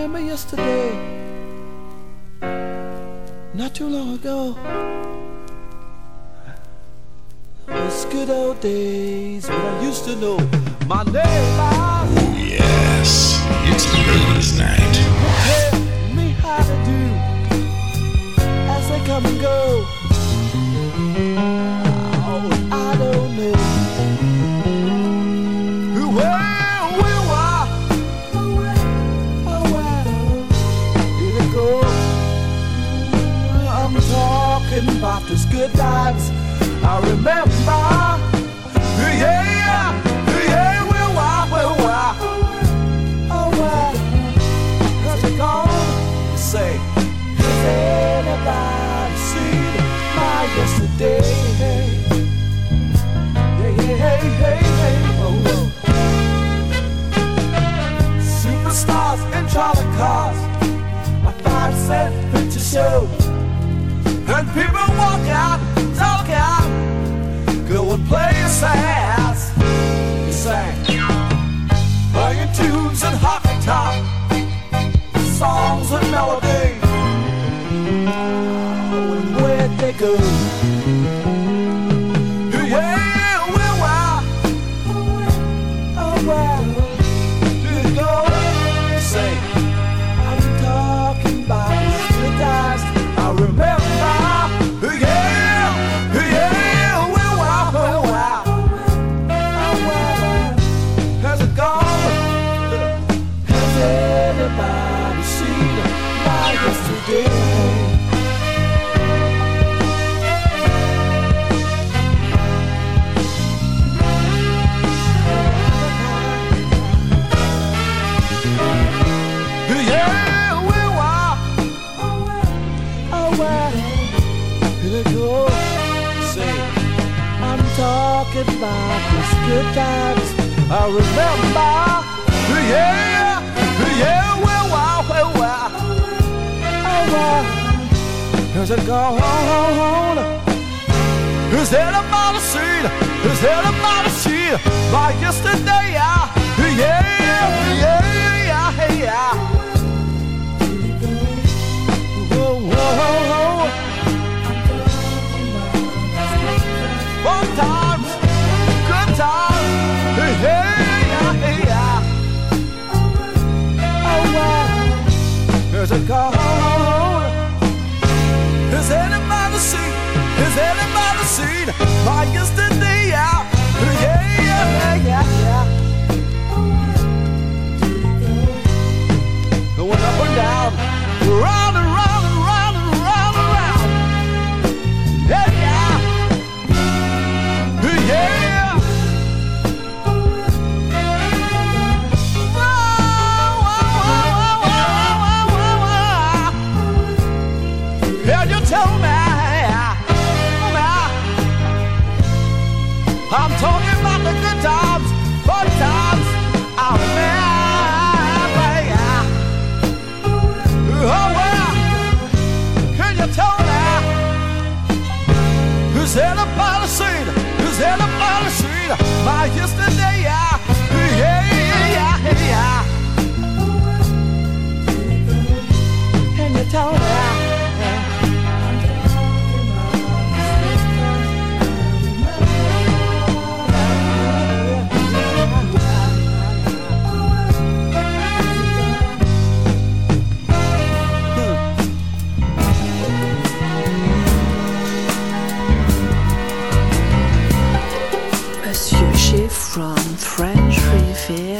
remember yesterday, not too long ago. Those good old days when I used to know my name. Oh, yes, it's the blues night. Tell me how to do as they come and go. Show. And people walk out, talk out, go and play a sass. You sang, playing tunes and hockey top, songs and melody. Oh, and where'd they go? Here go. Say, I'm talking about these good times. I remember. Yeah, yeah, well, wow, well, wow. Oh, wow. Has it gone? Is anybody seen? Is anybody seen my yesterday? Yeah, yeah, yeah, yeah. Whoa, whoa, whoa. Fun times, good times. Hey, hey, yeah, hey, yeah. Oh, wow. There's a gone. Has anybody seen? Has anybody seen my yesterday? Yeah, yeah, yeah, yeah, yeah. Going up and down, round yesterday? Yeah, yeah, yeah, yeah. Can you tell me? From French Riviera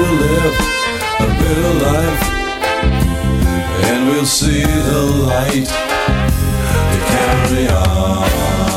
live a better life and we'll see the light to carry on.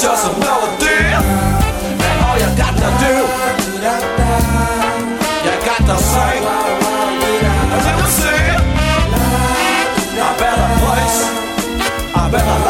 just a melody. And all you got to do, you got to sing. And then I say, better place, I better.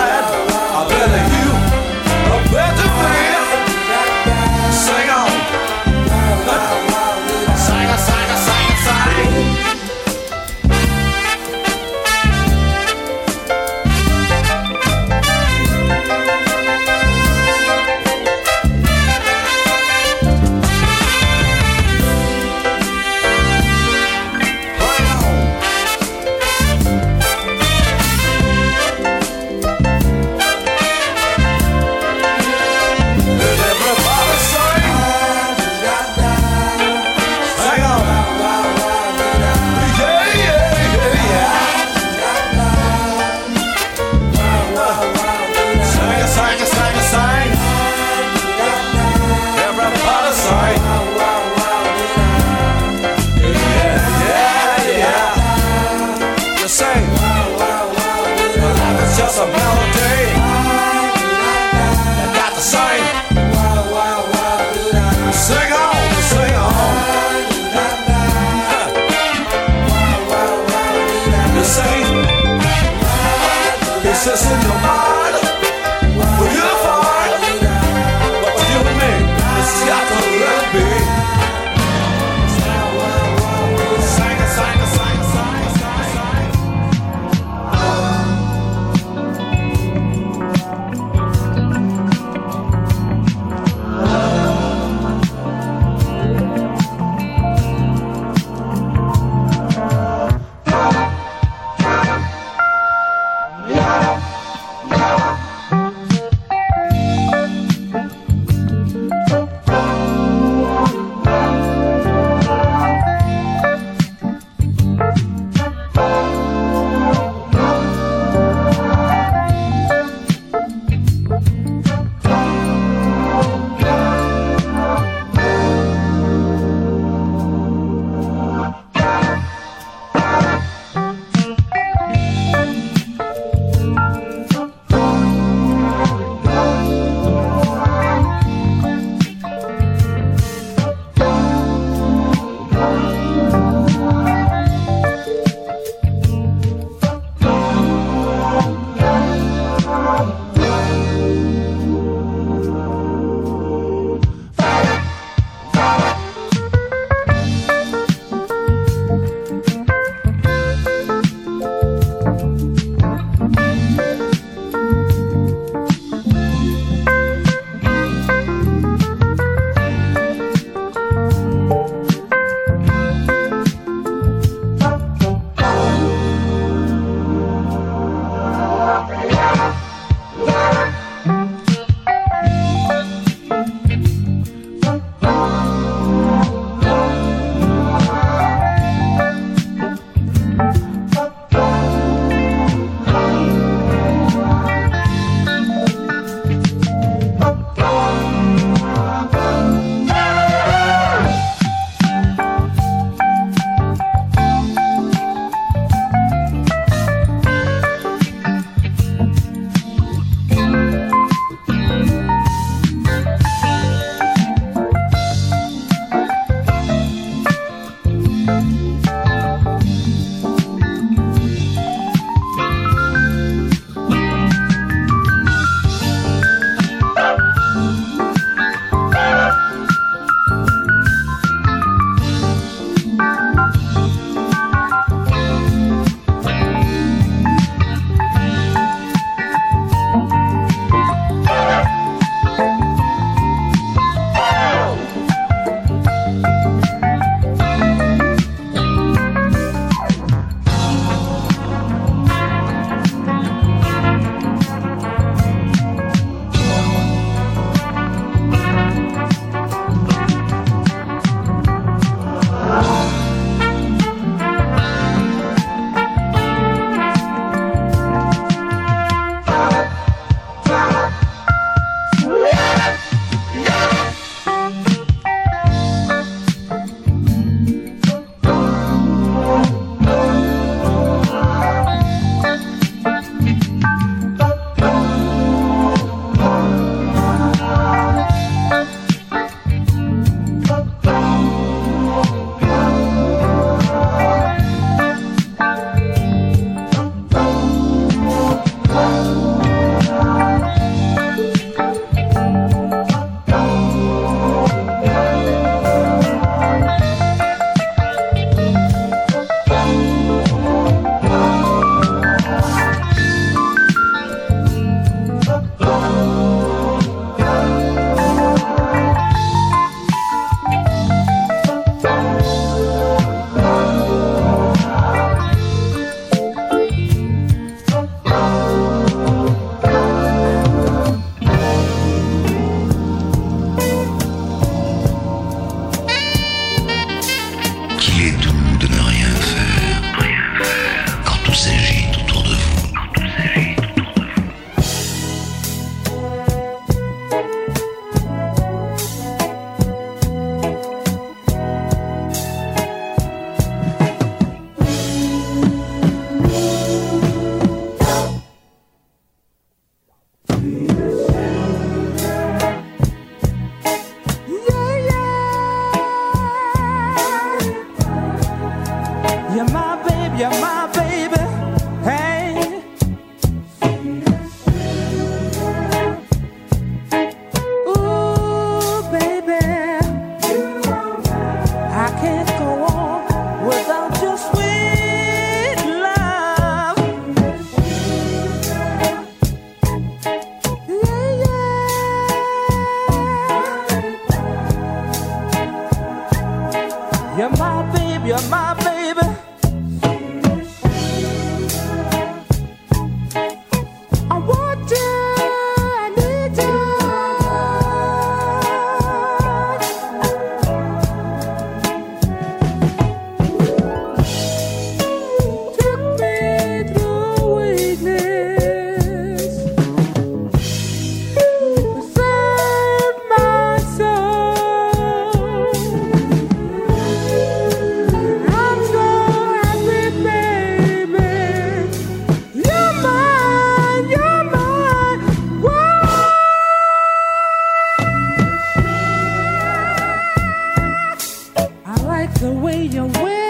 like the way you wear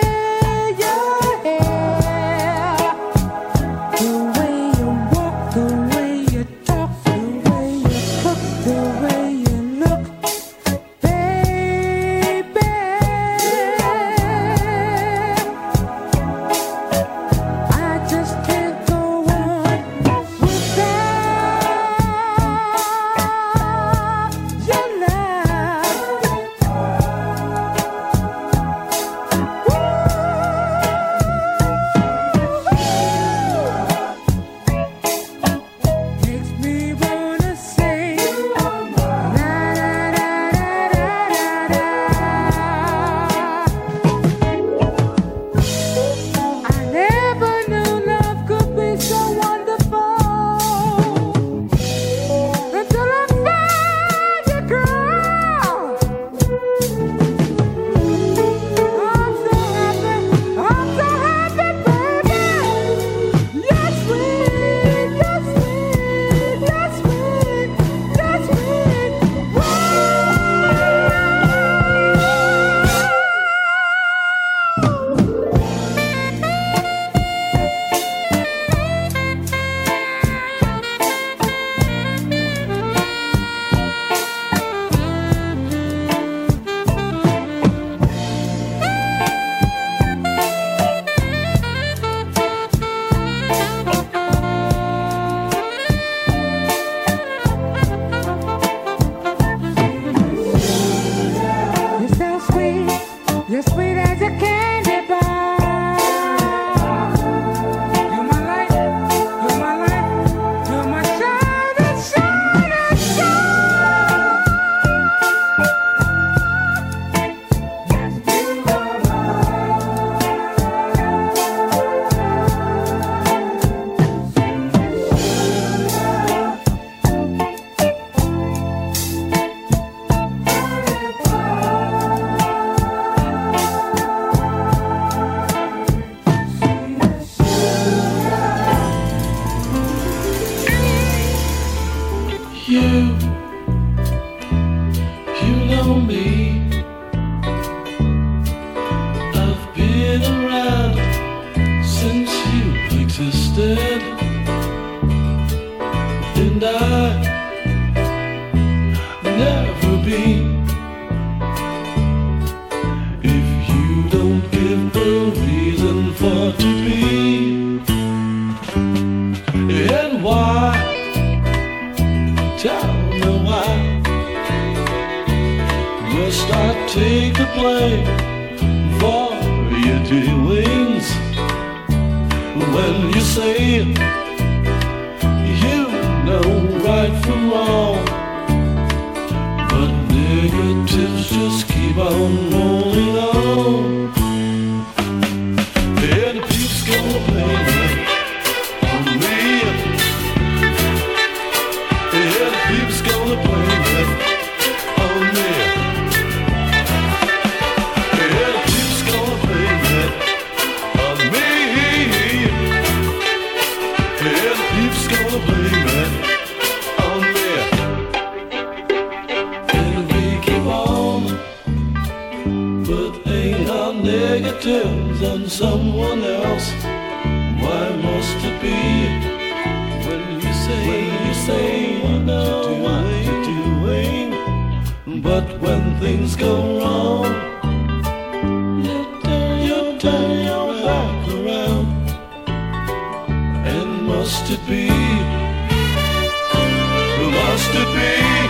to be.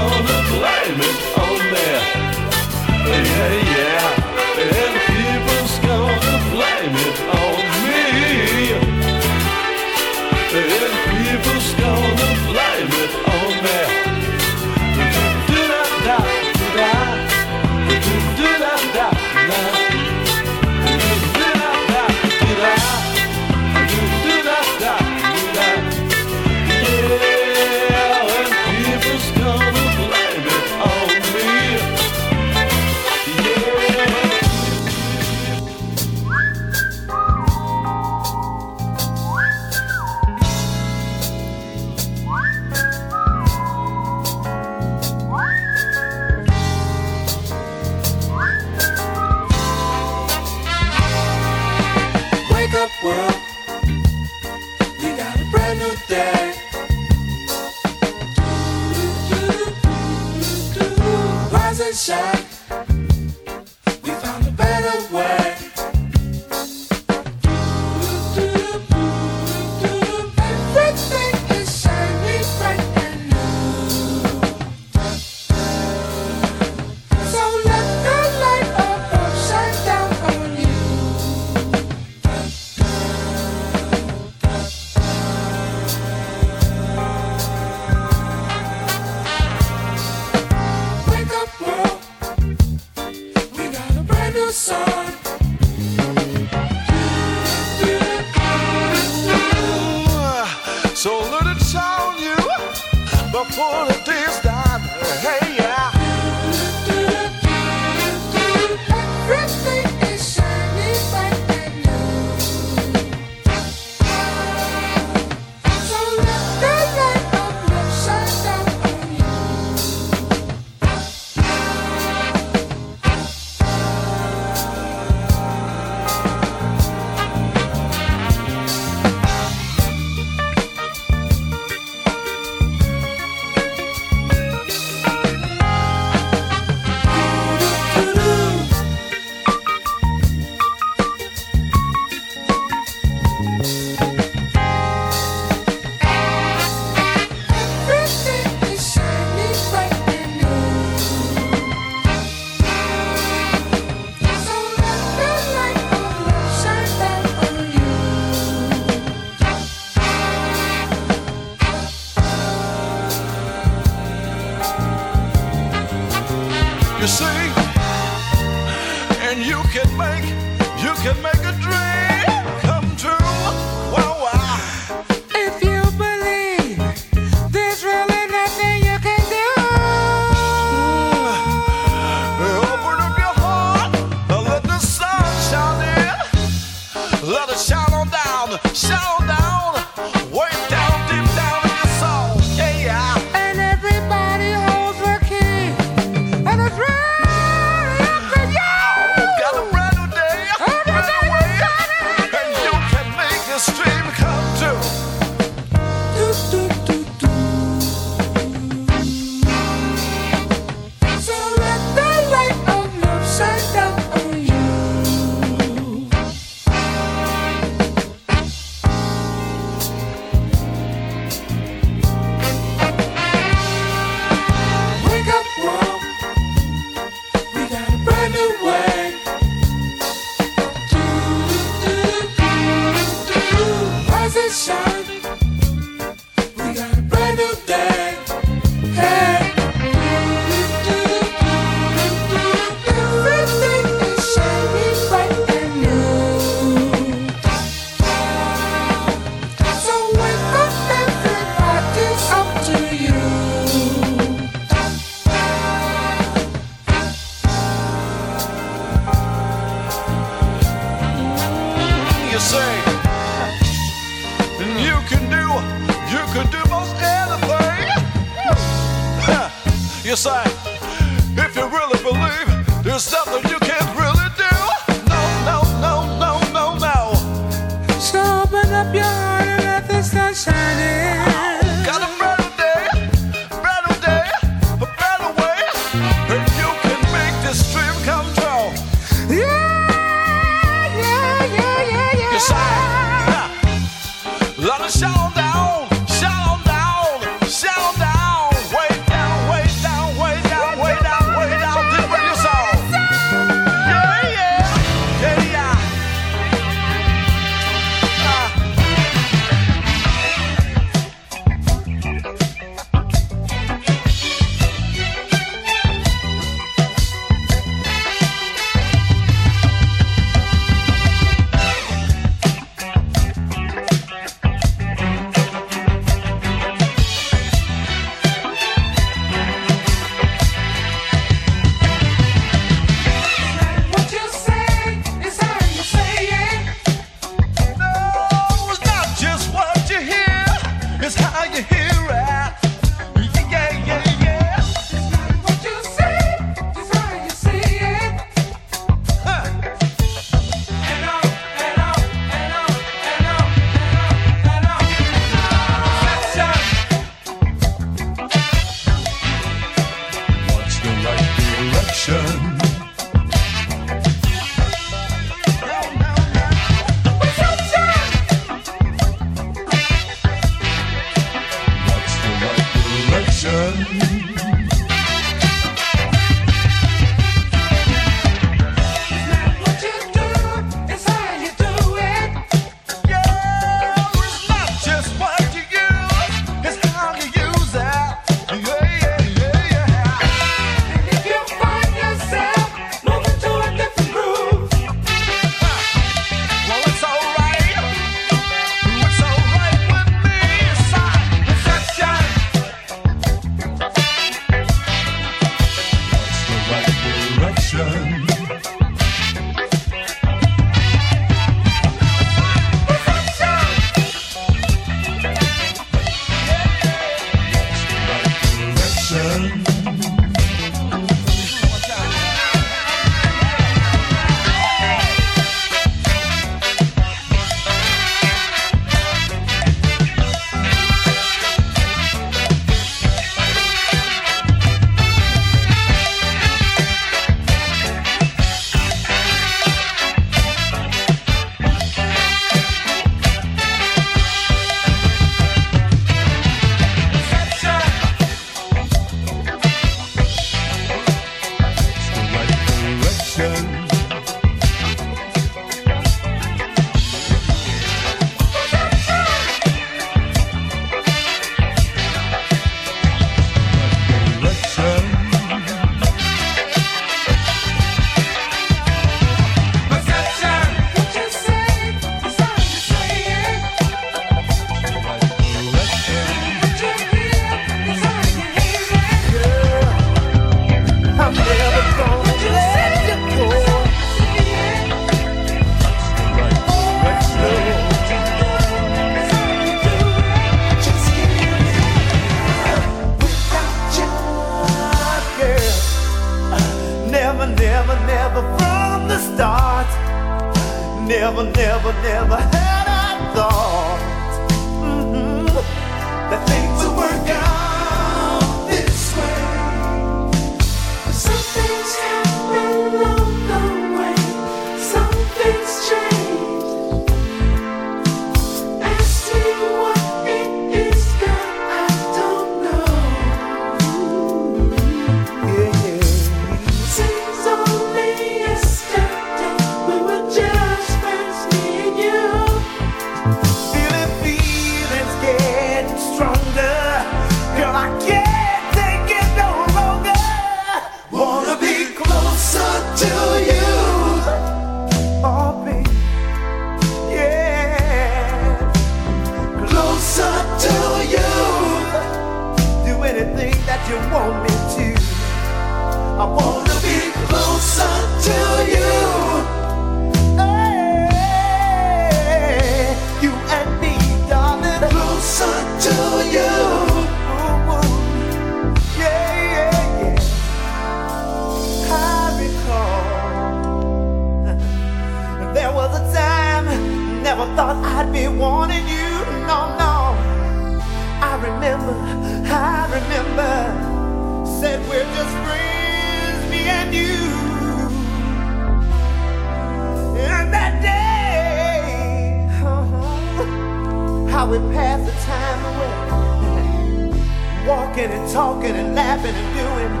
Talking and laughing and doing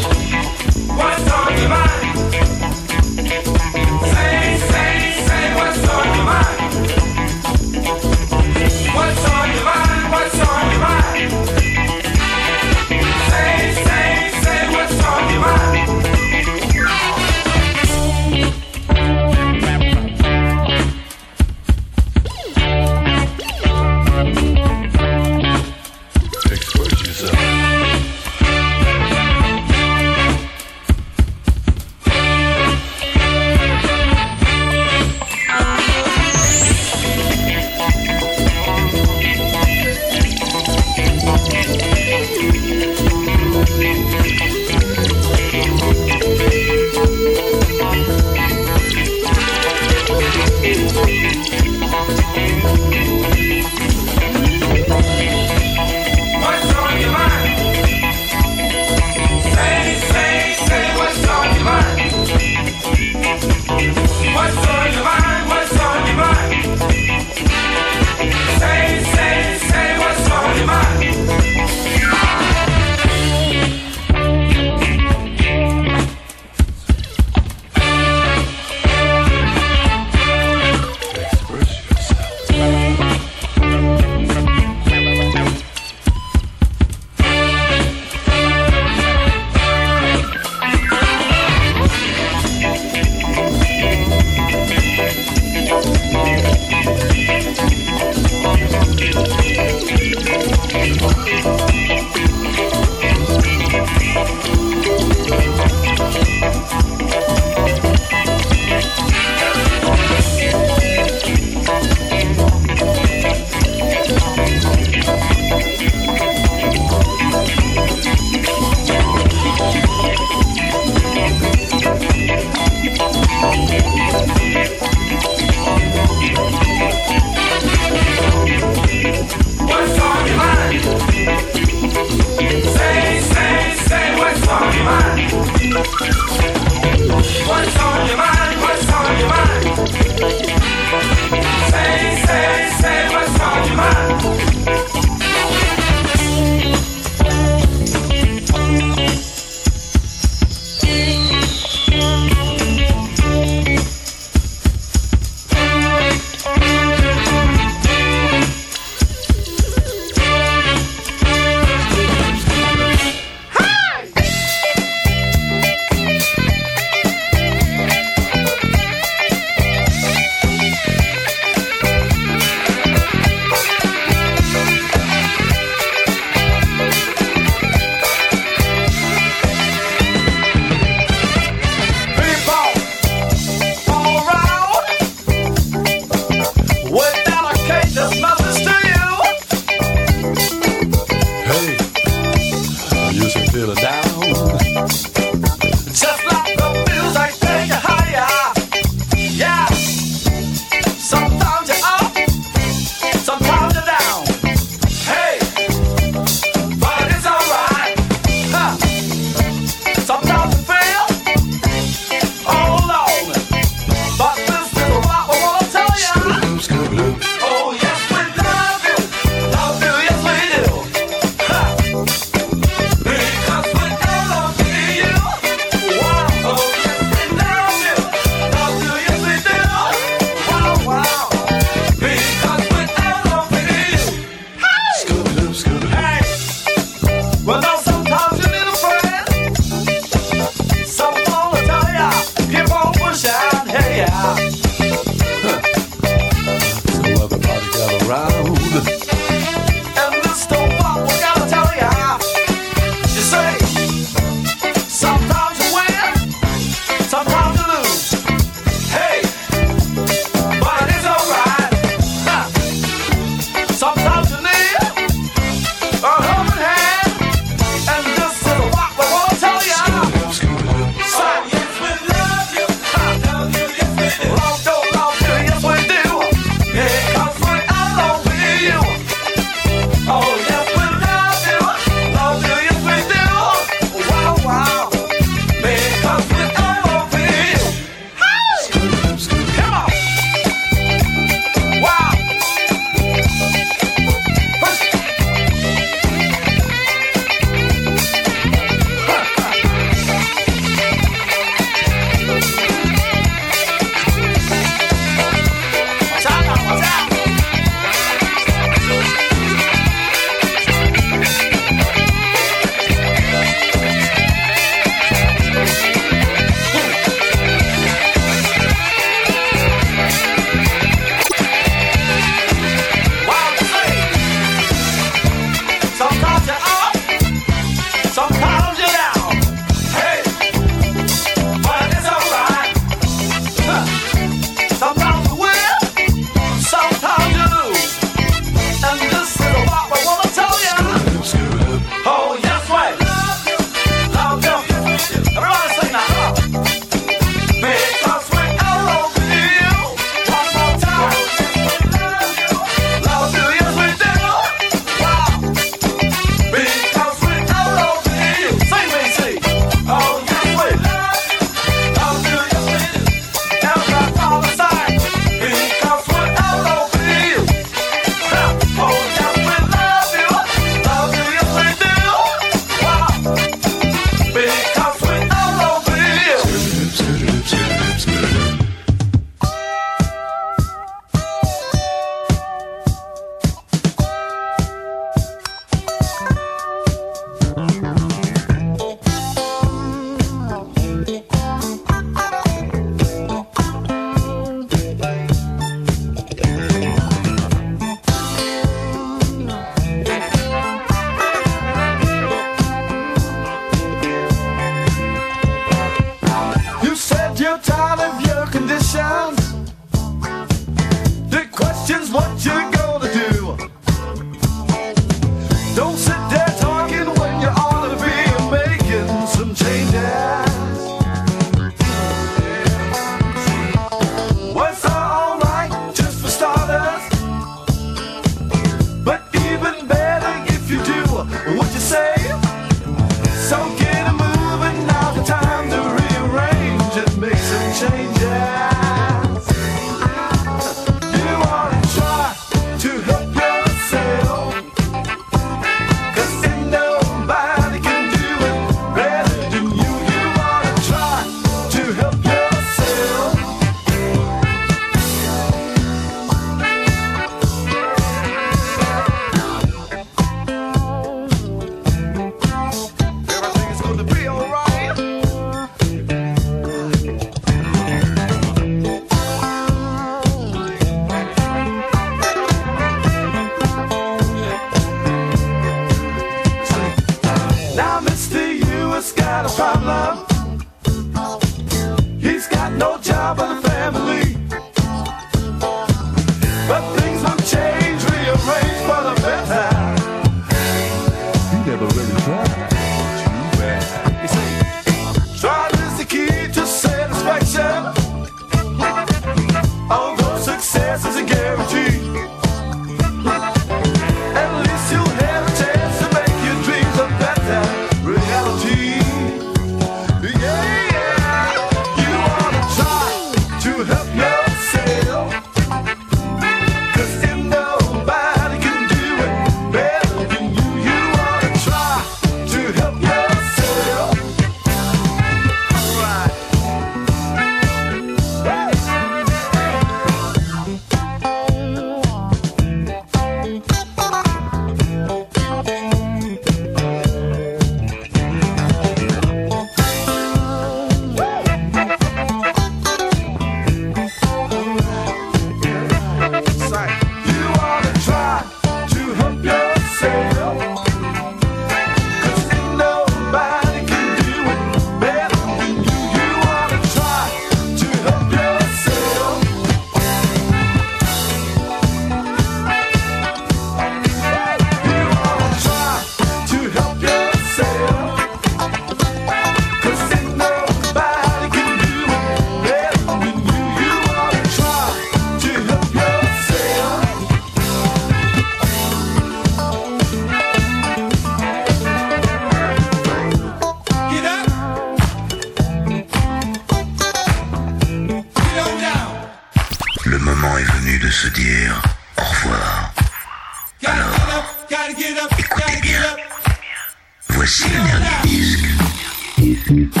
Sit on